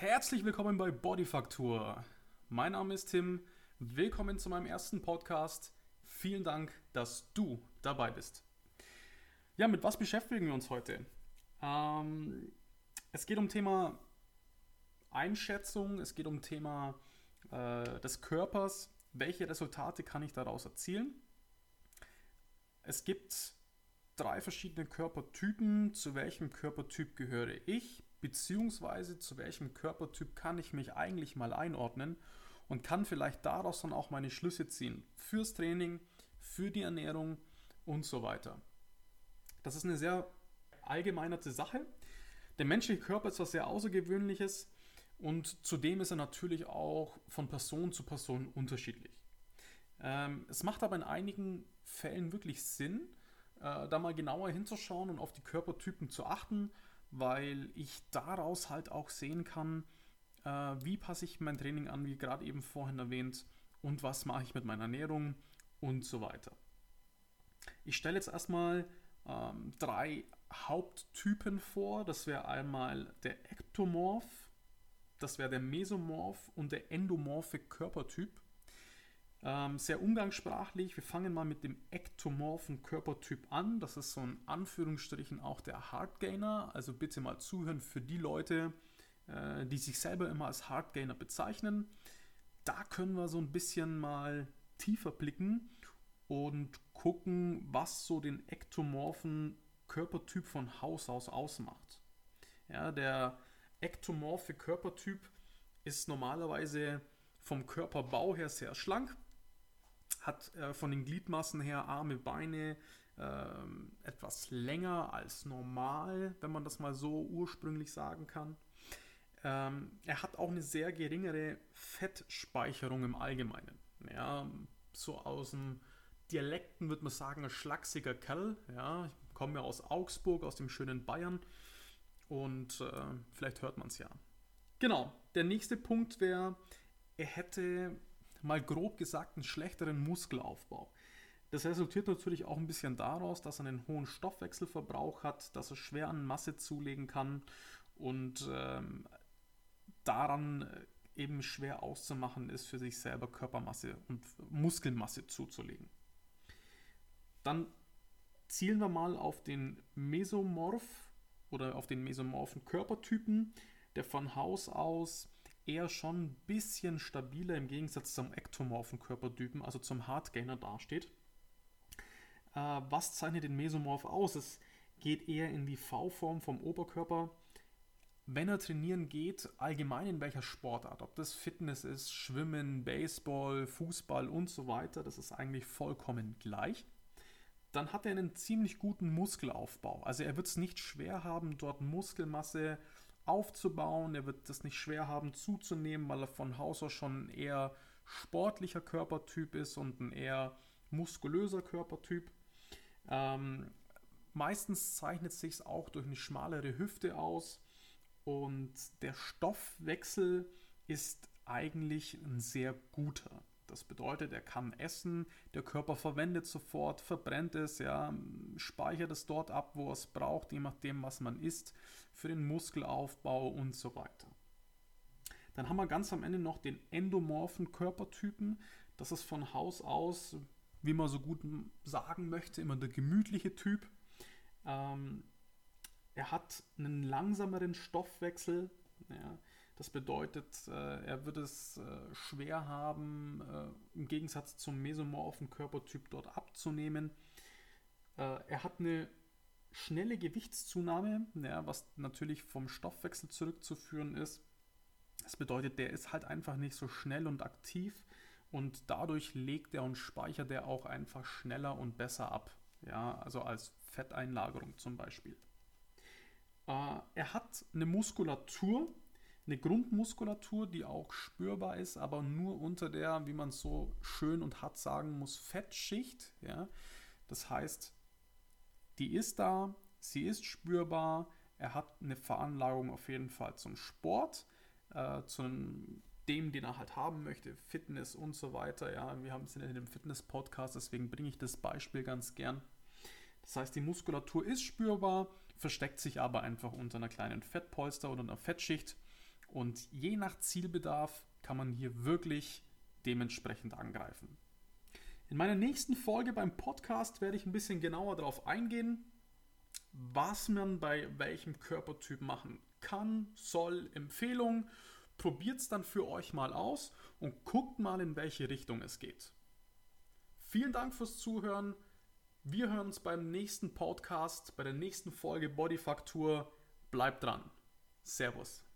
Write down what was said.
Herzlich willkommen bei Bodyfaktur. Mein Name ist Tim. Willkommen zu meinem ersten Podcast. Vielen Dank, dass du dabei bist. Ja, mit was beschäftigen wir uns heute? Ähm, es geht um Thema Einschätzung, es geht um Thema äh, des Körpers. Welche Resultate kann ich daraus erzielen? Es gibt drei verschiedene Körpertypen. Zu welchem Körpertyp gehöre ich? Beziehungsweise zu welchem Körpertyp kann ich mich eigentlich mal einordnen und kann vielleicht daraus dann auch meine Schlüsse ziehen fürs Training, für die Ernährung und so weiter. Das ist eine sehr allgemeinerte Sache. Der menschliche Körper ist was sehr Außergewöhnliches und zudem ist er natürlich auch von Person zu Person unterschiedlich. Ähm, es macht aber in einigen Fällen wirklich Sinn, äh, da mal genauer hinzuschauen und auf die Körpertypen zu achten weil ich daraus halt auch sehen kann, äh, wie passe ich mein Training an, wie gerade eben vorhin erwähnt, und was mache ich mit meiner Ernährung und so weiter. Ich stelle jetzt erstmal ähm, drei Haupttypen vor. Das wäre einmal der Ektomorph, das wäre der Mesomorph und der endomorphe Körpertyp. Ähm, sehr umgangssprachlich. Wir fangen mal mit dem ektomorphen Körpertyp an. Das ist so in Anführungsstrichen auch der Hardgainer. Also bitte mal zuhören für die Leute, äh, die sich selber immer als Hardgainer bezeichnen. Da können wir so ein bisschen mal tiefer blicken und gucken, was so den ektomorphen Körpertyp von Haus aus ausmacht. Ja, der ektomorphe Körpertyp ist normalerweise vom Körperbau her sehr schlank, hat äh, von den Gliedmassen her Arme, Beine äh, etwas länger als normal, wenn man das mal so ursprünglich sagen kann. Ähm, er hat auch eine sehr geringere Fettspeicherung im Allgemeinen. Ja, so aus dem Dialekten würde man sagen, ein schlachsiger Kerl. Ja, ich komme ja aus Augsburg, aus dem schönen Bayern. Und äh, vielleicht hört man es ja. Genau, der nächste Punkt wäre, er hätte mal grob gesagt einen schlechteren Muskelaufbau. Das resultiert natürlich auch ein bisschen daraus, dass er einen hohen Stoffwechselverbrauch hat, dass er schwer an Masse zulegen kann und ähm, daran äh, eben schwer auszumachen ist, für sich selber Körpermasse und Muskelmasse zuzulegen. Dann zielen wir mal auf den Mesomorph oder auf den mesomorphen Körpertypen, der von Haus aus eher schon ein bisschen stabiler im Gegensatz zum ektomorphen Körpertypen, also zum Hardgainer dasteht. Äh, was zeichnet den Mesomorph aus? Es geht eher in die V-Form vom Oberkörper. Wenn er trainieren geht, allgemein in welcher Sportart, ob das Fitness ist, Schwimmen, Baseball, Fußball und so weiter, das ist eigentlich vollkommen gleich. Dann hat er einen ziemlich guten Muskelaufbau. Also er wird es nicht schwer haben, dort Muskelmasse aufzubauen. Er wird es nicht schwer haben zuzunehmen, weil er von Haus aus schon ein eher sportlicher Körpertyp ist und ein eher muskulöser Körpertyp. Ähm, meistens zeichnet es sich auch durch eine schmalere Hüfte aus und der Stoffwechsel ist eigentlich ein sehr guter. Das bedeutet, er kann essen, der Körper verwendet sofort, verbrennt es, ja, speichert es dort ab, wo er es braucht, je nachdem, was man isst, für den Muskelaufbau und so weiter. Dann haben wir ganz am Ende noch den endomorphen Körpertypen. Das ist von Haus aus, wie man so gut sagen möchte, immer der gemütliche Typ. Ähm, er hat einen langsameren Stoffwechsel. Ja, das bedeutet, äh, er wird es äh, schwer haben, äh, im Gegensatz zum mesomorphen Körpertyp dort abzunehmen. er hat eine schnelle Gewichtszunahme, was natürlich vom Stoffwechsel zurückzuführen ist. Das bedeutet, der ist halt einfach nicht so schnell und aktiv und dadurch legt er und speichert er auch einfach schneller und besser ab. Ja, also als Fetteinlagerung zum Beispiel. er hat eine Muskulatur, eine Grundmuskulatur, die auch spürbar ist, aber nur unter der, wie man so schön und hart sagen muss, Fettschicht. Ja? Das heißt, die ist da, sie ist spürbar, er hat eine Veranlagung auf jeden Fall zum Sport, äh, zu dem, den er halt haben möchte, Fitness und so weiter. Ja, wir haben es in dem Fitness-Podcast, deswegen bringe ich das Beispiel ganz gern. Das heißt, die Muskulatur ist spürbar, versteckt sich aber einfach unter einer kleinen Fettpolster oder einer Fettschicht Und je nach Zielbedarf kann man hier wirklich dementsprechend angreifen. In meiner nächsten Folge beim Podcast werde ich ein bisschen genauer darauf eingehen, was man bei welchem Körpertyp machen kann, soll, Empfehlung. Probiert es dann für euch mal aus und guckt mal, in welche Richtung es geht. Vielen Dank fürs Zuhören. Wir hören uns beim nächsten Podcast, bei der nächsten Folge Bodyfaktur. Bleibt dran. Servus.